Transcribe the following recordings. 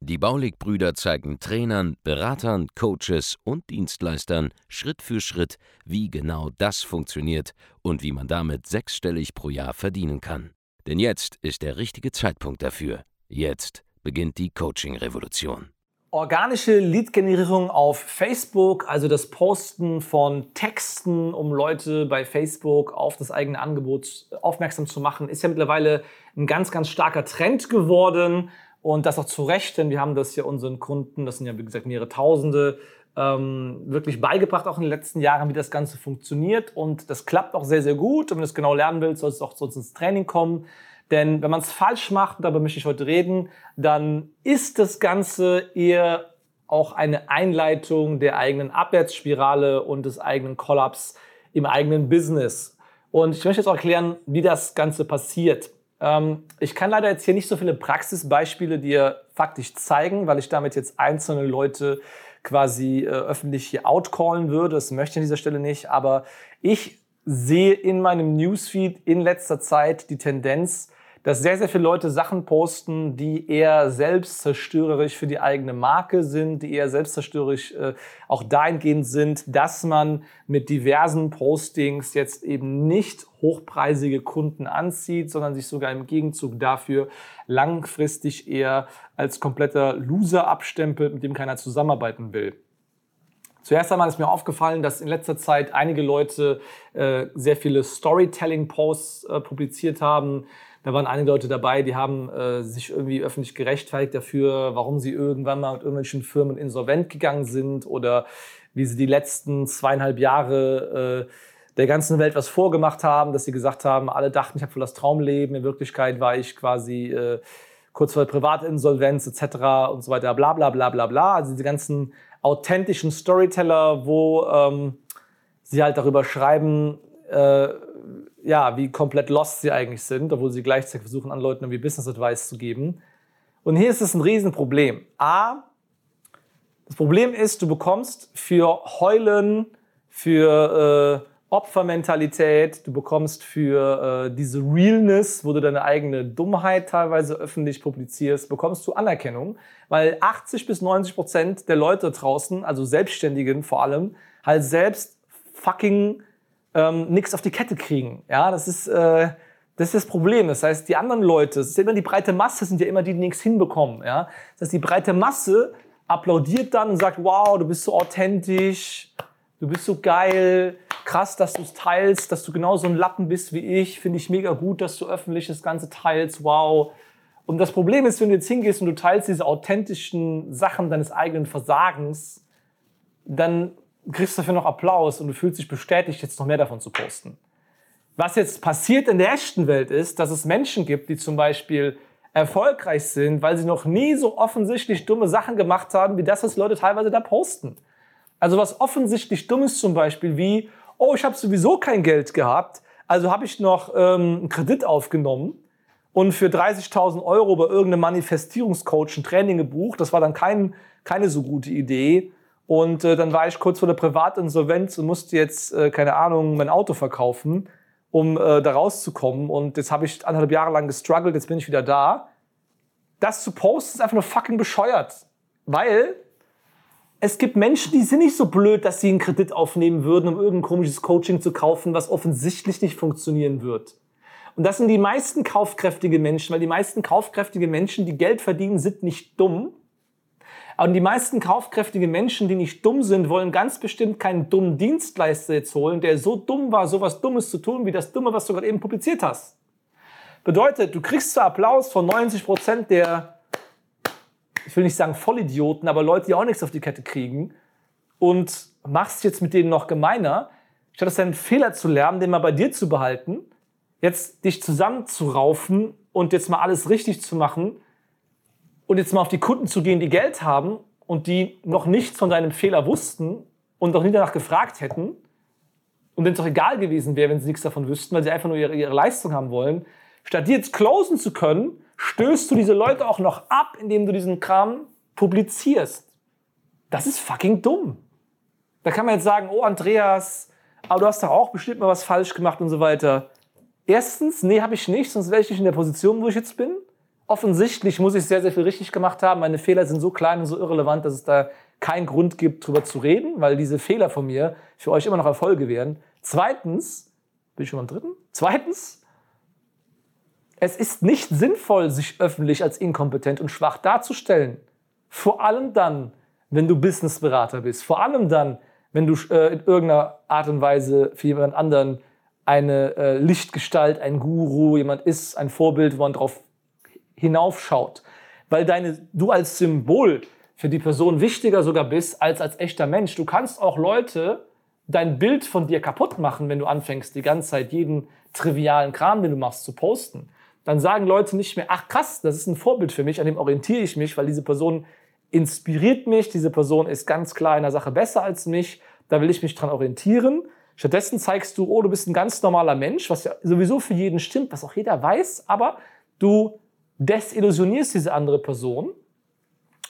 Die Baulig-Brüder zeigen Trainern, Beratern, Coaches und Dienstleistern Schritt für Schritt, wie genau das funktioniert und wie man damit sechsstellig pro Jahr verdienen kann. Denn jetzt ist der richtige Zeitpunkt dafür. Jetzt beginnt die Coaching-Revolution. Organische Lead-Generierung auf Facebook, also das Posten von Texten, um Leute bei Facebook auf das eigene Angebot aufmerksam zu machen, ist ja mittlerweile ein ganz, ganz starker Trend geworden. Und das auch zu Recht, denn wir haben das ja unseren Kunden, das sind ja wie gesagt mehrere Tausende, ähm, wirklich beigebracht, auch in den letzten Jahren, wie das Ganze funktioniert. Und das klappt auch sehr, sehr gut. Und wenn du es genau lernen willst, sollst du auch zu uns ins Training kommen. Denn wenn man es falsch macht, darüber möchte ich heute reden, dann ist das Ganze eher auch eine Einleitung der eigenen Abwärtsspirale und des eigenen Kollaps im eigenen Business. Und ich möchte jetzt auch erklären, wie das Ganze passiert. Ähm, ich kann leider jetzt hier nicht so viele Praxisbeispiele dir faktisch zeigen, weil ich damit jetzt einzelne Leute quasi äh, öffentlich hier outcallen würde. Das möchte ich an dieser Stelle nicht. Aber ich sehe in meinem Newsfeed in letzter Zeit die Tendenz, dass sehr, sehr viele Leute Sachen posten, die eher selbstzerstörerisch für die eigene Marke sind, die eher selbstzerstörerisch äh, auch dahingehend sind, dass man mit diversen Postings jetzt eben nicht hochpreisige Kunden anzieht, sondern sich sogar im Gegenzug dafür langfristig eher als kompletter Loser abstempelt, mit dem keiner zusammenarbeiten will. Zuerst einmal ist mir aufgefallen, dass in letzter Zeit einige Leute äh, sehr viele Storytelling-Posts äh, publiziert haben, da waren einige Leute dabei, die haben äh, sich irgendwie öffentlich gerechtfertigt dafür, warum sie irgendwann mal mit irgendwelchen Firmen insolvent gegangen sind oder wie sie die letzten zweieinhalb Jahre äh, der ganzen Welt was vorgemacht haben, dass sie gesagt haben, alle dachten, ich habe voll das Traumleben. In Wirklichkeit war ich quasi äh, kurz vor der Privatinsolvenz etc. und so weiter, bla bla bla bla bla. Also diese ganzen authentischen Storyteller, wo ähm, sie halt darüber schreiben, äh, ja, wie komplett lost sie eigentlich sind, obwohl sie gleichzeitig versuchen, an Leuten irgendwie Business Advice zu geben. Und hier ist es ein Riesenproblem. A, das Problem ist, du bekommst für Heulen, für äh, Opfermentalität, du bekommst für äh, diese Realness, wo du deine eigene Dummheit teilweise öffentlich publizierst, bekommst du Anerkennung, weil 80 bis 90 Prozent der Leute draußen, also Selbstständigen vor allem, halt selbst fucking ähm, nichts auf die Kette kriegen. Ja, das ist, äh, das ist das Problem. Das heißt, die anderen Leute, das ist immer die breite Masse, sind ja immer die, die nichts hinbekommen. Ja, das heißt, die breite Masse applaudiert dann und sagt, wow, du bist so authentisch, du bist so geil, krass, dass du es teilst, dass du genauso ein Lappen bist wie ich, finde ich mega gut, dass du öffentlich das Ganze teilst, wow. Und das Problem ist, wenn du jetzt hingehst und du teilst diese authentischen Sachen deines eigenen Versagens, dann kriegst dafür noch Applaus und du fühlst dich bestätigt, jetzt noch mehr davon zu posten. Was jetzt passiert in der echten Welt ist, dass es Menschen gibt, die zum Beispiel erfolgreich sind, weil sie noch nie so offensichtlich dumme Sachen gemacht haben, wie das, was Leute teilweise da posten. Also was offensichtlich dumm ist zum Beispiel wie, oh, ich habe sowieso kein Geld gehabt, also habe ich noch ähm, einen Kredit aufgenommen und für 30.000 Euro bei irgendeinem Manifestierungscoach ein Training gebucht. Das war dann kein, keine so gute Idee. Und äh, dann war ich kurz vor der Privatinsolvenz und musste jetzt, äh, keine Ahnung, mein Auto verkaufen, um äh, da rauszukommen. Und jetzt habe ich anderthalb Jahre lang gestruggelt, jetzt bin ich wieder da. Das zu posten ist einfach nur fucking bescheuert. Weil es gibt Menschen, die sind nicht so blöd, dass sie einen Kredit aufnehmen würden, um irgendein komisches Coaching zu kaufen, was offensichtlich nicht funktionieren wird. Und das sind die meisten kaufkräftige Menschen, weil die meisten kaufkräftige Menschen, die Geld verdienen, sind nicht dumm, aber die meisten kaufkräftige Menschen, die nicht dumm sind, wollen ganz bestimmt keinen dummen Dienstleister jetzt holen, der so dumm war, so was Dummes zu tun, wie das Dumme, was du gerade eben publiziert hast. Bedeutet, du kriegst zwar Applaus von 90 Prozent der, ich will nicht sagen Vollidioten, aber Leute, die auch nichts auf die Kette kriegen und machst jetzt mit denen noch gemeiner, statt aus deinen Fehler zu lernen, den mal bei dir zu behalten, jetzt dich zusammenzuraufen und jetzt mal alles richtig zu machen, und jetzt mal auf die Kunden zu gehen, die Geld haben und die noch nichts von deinem Fehler wussten und noch nie danach gefragt hätten und denen es doch egal gewesen wäre, wenn sie nichts davon wüssten, weil sie einfach nur ihre, ihre Leistung haben wollen, statt die jetzt closen zu können, stößt du diese Leute auch noch ab, indem du diesen Kram publizierst. Das ist fucking dumm. Da kann man jetzt sagen, oh Andreas, aber du hast doch auch bestimmt mal was falsch gemacht und so weiter. Erstens, nee, habe ich nicht, sonst wäre ich nicht in der Position, wo ich jetzt bin. Offensichtlich muss ich sehr, sehr viel richtig gemacht haben. Meine Fehler sind so klein und so irrelevant, dass es da keinen Grund gibt, drüber zu reden, weil diese Fehler von mir für euch immer noch Erfolge wären. Zweitens, bin ich schon beim dritten? Zweitens, es ist nicht sinnvoll, sich öffentlich als inkompetent und schwach darzustellen. Vor allem dann, wenn du Businessberater bist. Vor allem dann, wenn du äh, in irgendeiner Art und Weise für jemand anderen eine äh, Lichtgestalt, ein Guru, jemand ist, ein Vorbild, wo man drauf hinaufschaut. Weil deine, du als Symbol für die Person wichtiger sogar bist als als echter Mensch. Du kannst auch Leute dein Bild von dir kaputt machen, wenn du anfängst, die ganze Zeit jeden trivialen Kram, den du machst, zu posten. Dann sagen Leute nicht mehr, ach krass, das ist ein Vorbild für mich, an dem orientiere ich mich, weil diese Person inspiriert mich, diese Person ist ganz klar in der Sache besser als mich, da will ich mich dran orientieren. Stattdessen zeigst du, oh, du bist ein ganz normaler Mensch, was ja sowieso für jeden stimmt, was auch jeder weiß, aber du desillusionierst diese andere Person.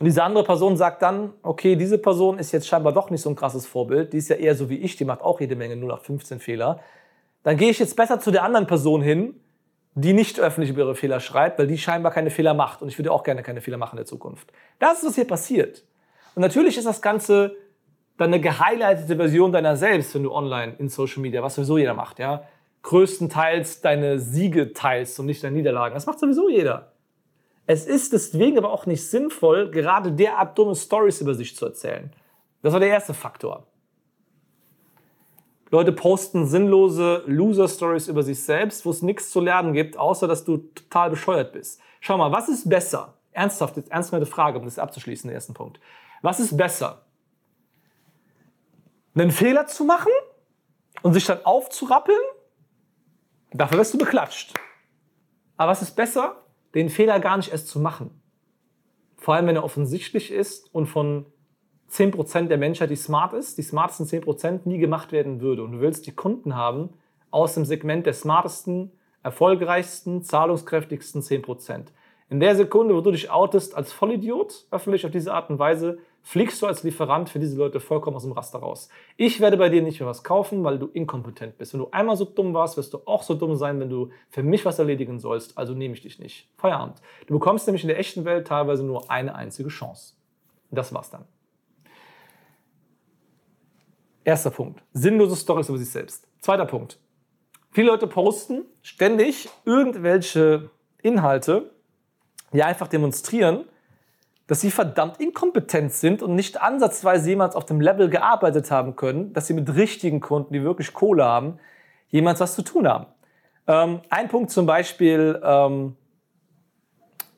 Und diese andere Person sagt dann, okay, diese Person ist jetzt scheinbar doch nicht so ein krasses Vorbild, die ist ja eher so wie ich, die macht auch jede Menge 0815 Fehler. Dann gehe ich jetzt besser zu der anderen Person hin, die nicht öffentlich über ihre Fehler schreibt, weil die scheinbar keine Fehler macht. Und ich würde auch gerne keine Fehler machen in der Zukunft. Das ist, was hier passiert. Und natürlich ist das Ganze dann eine gehighlightete Version deiner selbst, wenn du online in Social Media, was sowieso jeder macht, ja, größtenteils deine Siege teilst und nicht deine Niederlagen. Das macht sowieso jeder. Es ist deswegen aber auch nicht sinnvoll, gerade derart dumme Stories über sich zu erzählen. Das war der erste Faktor. Leute posten sinnlose Loser-Stories über sich selbst, wo es nichts zu lernen gibt, außer dass du total bescheuert bist. Schau mal, was ist besser? Ernsthaft, jetzt ernsthafte Frage, um das abzuschließen, den ersten Punkt. Was ist besser? Einen Fehler zu machen und sich dann aufzurappeln? Dafür wirst du beklatscht. Aber was ist besser? Den Fehler gar nicht erst zu machen. Vor allem, wenn er offensichtlich ist und von 10% der Menschheit, die smart ist, die smartesten 10% nie gemacht werden würde. Und du willst die Kunden haben aus dem Segment der smartesten, erfolgreichsten, zahlungskräftigsten 10%. In der Sekunde, wo du dich outest als Vollidiot, öffentlich auf diese Art und Weise, fliegst du als Lieferant für diese Leute vollkommen aus dem Raster raus. Ich werde bei dir nicht mehr was kaufen, weil du inkompetent bist. Wenn du einmal so dumm warst, wirst du auch so dumm sein, wenn du für mich was erledigen sollst. Also nehme ich dich nicht. Feierabend. Du bekommst nämlich in der echten Welt teilweise nur eine einzige Chance. Das war's dann. Erster Punkt. Sinnlose Storys über sich selbst. Zweiter Punkt. Viele Leute posten ständig irgendwelche Inhalte, die einfach demonstrieren, dass sie verdammt inkompetent sind und nicht ansatzweise jemals auf dem Level gearbeitet haben können, dass sie mit richtigen Kunden, die wirklich Kohle haben, jemals was zu tun haben. Ähm, ein Punkt zum Beispiel ähm,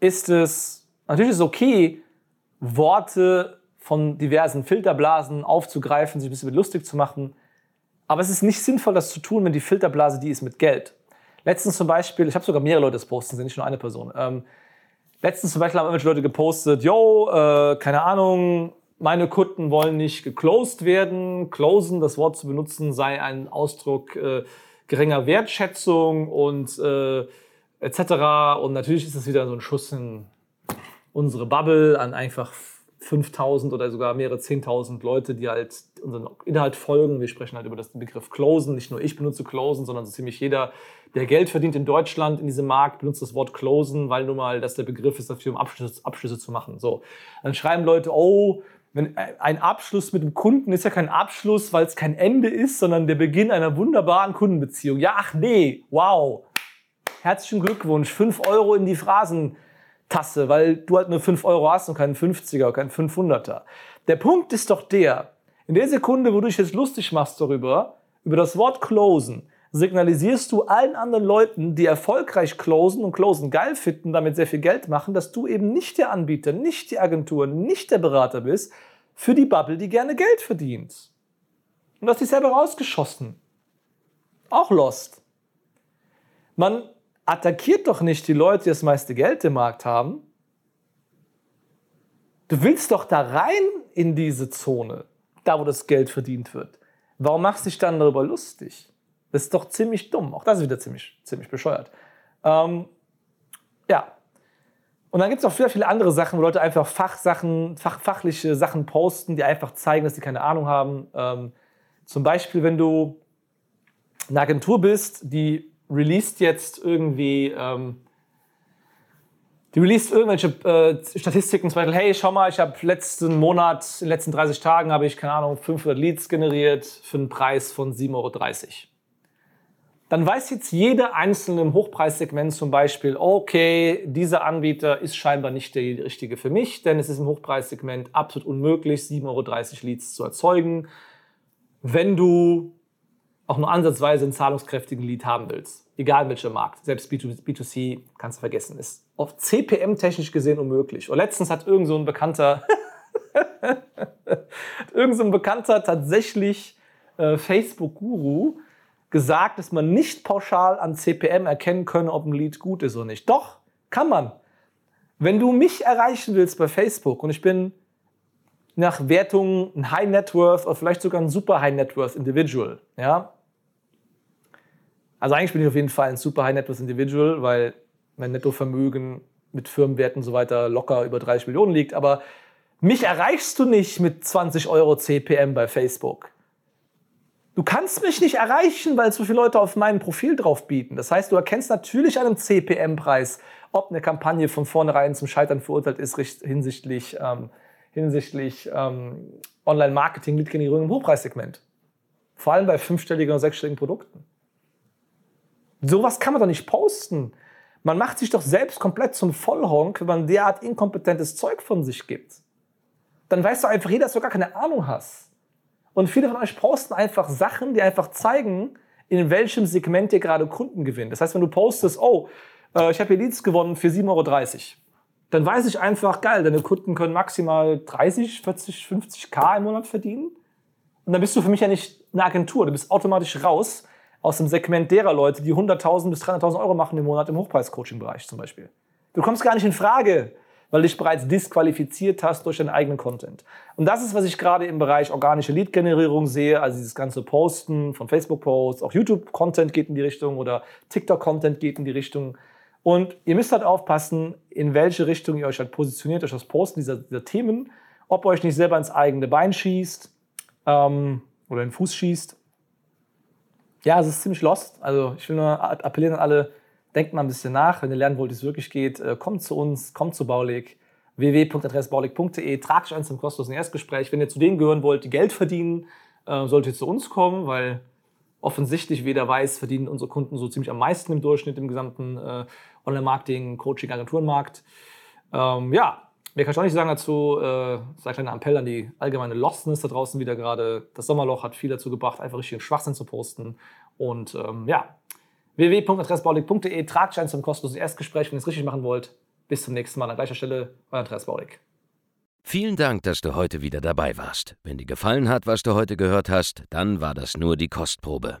ist es, natürlich ist es okay, Worte von diversen Filterblasen aufzugreifen, sich ein bisschen lustig zu machen, aber es ist nicht sinnvoll, das zu tun, wenn die Filterblase die ist mit Geld. Letztens zum Beispiel, ich habe sogar mehrere Leute das posten, sind nicht nur eine Person. Ähm, Letztens zum Beispiel haben irgendwelche Leute gepostet, yo, äh, keine Ahnung, meine Kunden wollen nicht geclosed werden. Closen, das Wort zu benutzen, sei ein Ausdruck äh, geringer Wertschätzung und äh, etc. Und natürlich ist das wieder so ein Schuss in unsere Bubble an einfach 5000 oder sogar mehrere 10.000 Leute, die halt unseren Inhalt folgen. Wir sprechen halt über den Begriff Closen. Nicht nur ich benutze Closen, sondern so ziemlich jeder der Geld verdient in Deutschland in diesem Markt, benutzt das Wort closen, weil nun mal das der Begriff ist dafür, um Abschlüsse, Abschlüsse zu machen. So. Dann schreiben Leute, oh, wenn ein Abschluss mit dem Kunden ist ja kein Abschluss, weil es kein Ende ist, sondern der Beginn einer wunderbaren Kundenbeziehung. Ja, ach nee, wow. Herzlichen Glückwunsch, 5 Euro in die Phrasentasse, weil du halt nur 5 Euro hast und keinen 50er, keinen 500er. Der Punkt ist doch der, in der Sekunde, wo du dich jetzt lustig machst darüber, über das Wort closen, signalisierst du allen anderen Leuten, die erfolgreich closen und closen geil finden, damit sehr viel Geld machen, dass du eben nicht der Anbieter, nicht die Agentur, nicht der Berater bist für die Bubble, die gerne Geld verdient. Und du hast dich selber rausgeschossen. Auch lost. Man attackiert doch nicht die Leute, die das meiste Geld im Markt haben. Du willst doch da rein in diese Zone, da wo das Geld verdient wird. Warum machst du dich dann darüber lustig? Das ist doch ziemlich dumm. Auch das ist wieder ziemlich, ziemlich bescheuert. Ähm, ja. Und dann gibt es auch viele, viele andere Sachen, wo Leute einfach Fachsachen, fach, fachliche Sachen posten, die einfach zeigen, dass sie keine Ahnung haben. Ähm, zum Beispiel, wenn du eine Agentur bist, die released jetzt irgendwie, ähm, die released irgendwelche äh, Statistiken, zum Beispiel, hey, schau mal, ich habe letzten Monat, in den letzten 30 Tagen habe ich, keine Ahnung, 500 Leads generiert für einen Preis von 7,30 Euro. Dann weiß jetzt jeder einzelne im Hochpreissegment zum Beispiel, okay, dieser Anbieter ist scheinbar nicht der richtige für mich, denn es ist im Hochpreissegment absolut unmöglich, 7,30 Euro Leads zu erzeugen. Wenn du auch nur ansatzweise einen zahlungskräftigen Lead haben willst, egal welcher Markt, selbst B2C kannst du vergessen, ist auf CPM technisch gesehen unmöglich. Und letztens hat irgend so ein Bekannter, irgend so ein Bekannter tatsächlich äh, Facebook-Guru gesagt, dass man nicht pauschal an CPM erkennen könne, ob ein Lead gut ist oder nicht. Doch, kann man. Wenn du mich erreichen willst bei Facebook und ich bin nach Wertung ein High Net Worth oder vielleicht sogar ein Super High Net Worth Individual, ja, also eigentlich bin ich auf jeden Fall ein super High Net Worth Individual, weil mein Nettovermögen mit Firmenwerten und so weiter locker über 30 Millionen liegt. Aber mich erreichst du nicht mit 20 Euro CPM bei Facebook. Du kannst mich nicht erreichen, weil so viele Leute auf meinem Profil drauf bieten. Das heißt, du erkennst natürlich an einem CPM-Preis, ob eine Kampagne von vornherein zum Scheitern verurteilt ist hinsichtlich, ähm, hinsichtlich ähm, Online-Marketing, Lead-Generierung im Hochpreissegment. Vor allem bei fünfstelligen oder sechsstelligen Produkten. Sowas kann man doch nicht posten. Man macht sich doch selbst komplett zum Vollhonk, wenn man derart inkompetentes Zeug von sich gibt. Dann weißt du einfach jeder, dass du gar keine Ahnung hast. Und viele von euch posten einfach Sachen, die einfach zeigen, in welchem Segment ihr gerade Kunden gewinnt. Das heißt, wenn du postest, oh, äh, ich habe hier Leads gewonnen für 7,30 Euro, dann weiß ich einfach, geil, deine Kunden können maximal 30, 40, 50 K im Monat verdienen. Und dann bist du für mich ja nicht eine Agentur, du bist automatisch raus, aus dem Segment derer Leute, die 100.000 bis 300.000 Euro machen im Monat im Hochpreis-Coaching-Bereich zum Beispiel. Du kommst gar nicht in Frage, weil du dich bereits disqualifiziert hast durch deinen eigenen Content. Und das ist, was ich gerade im Bereich organische Lead-Generierung sehe, also dieses ganze Posten von Facebook-Posts, auch YouTube-Content geht in die Richtung oder TikTok-Content geht in die Richtung. Und ihr müsst halt aufpassen, in welche Richtung ihr euch halt positioniert durch das Posten dieser, dieser Themen, ob ihr euch nicht selber ins eigene Bein schießt ähm, oder in den Fuß schießt ja, es ist ziemlich lost. Also ich will nur appellieren an alle, denkt mal ein bisschen nach. Wenn ihr lernen wollt, wie es wirklich geht, äh, kommt zu uns, kommt zu Baulig www.adressbaulig.de, tragt euch ein zum kostenlosen Erstgespräch. Wenn ihr zu denen gehören wollt, die Geld verdienen, äh, solltet ihr zu uns kommen, weil offensichtlich, wie jeder weiß, verdienen unsere Kunden so ziemlich am meisten im Durchschnitt im gesamten äh, Online-Marketing, Coaching, Agenturenmarkt. Ähm, ja, Mehr kann ich auch nicht sagen dazu. Äh, sei kleiner Appell an die allgemeine Lostness da draußen wieder gerade. Das Sommerloch hat viel dazu gebracht, einfach richtigen Schwachsinn zu posten. Und ähm, ja, www.adressbaulig.de. Tragt ein zum kostenlosen Erstgespräch, wenn ihr es richtig machen wollt. Bis zum nächsten Mal an gleicher Stelle. Euer Andreas Baulig. Vielen Dank, dass du heute wieder dabei warst. Wenn dir gefallen hat, was du heute gehört hast, dann war das nur die Kostprobe.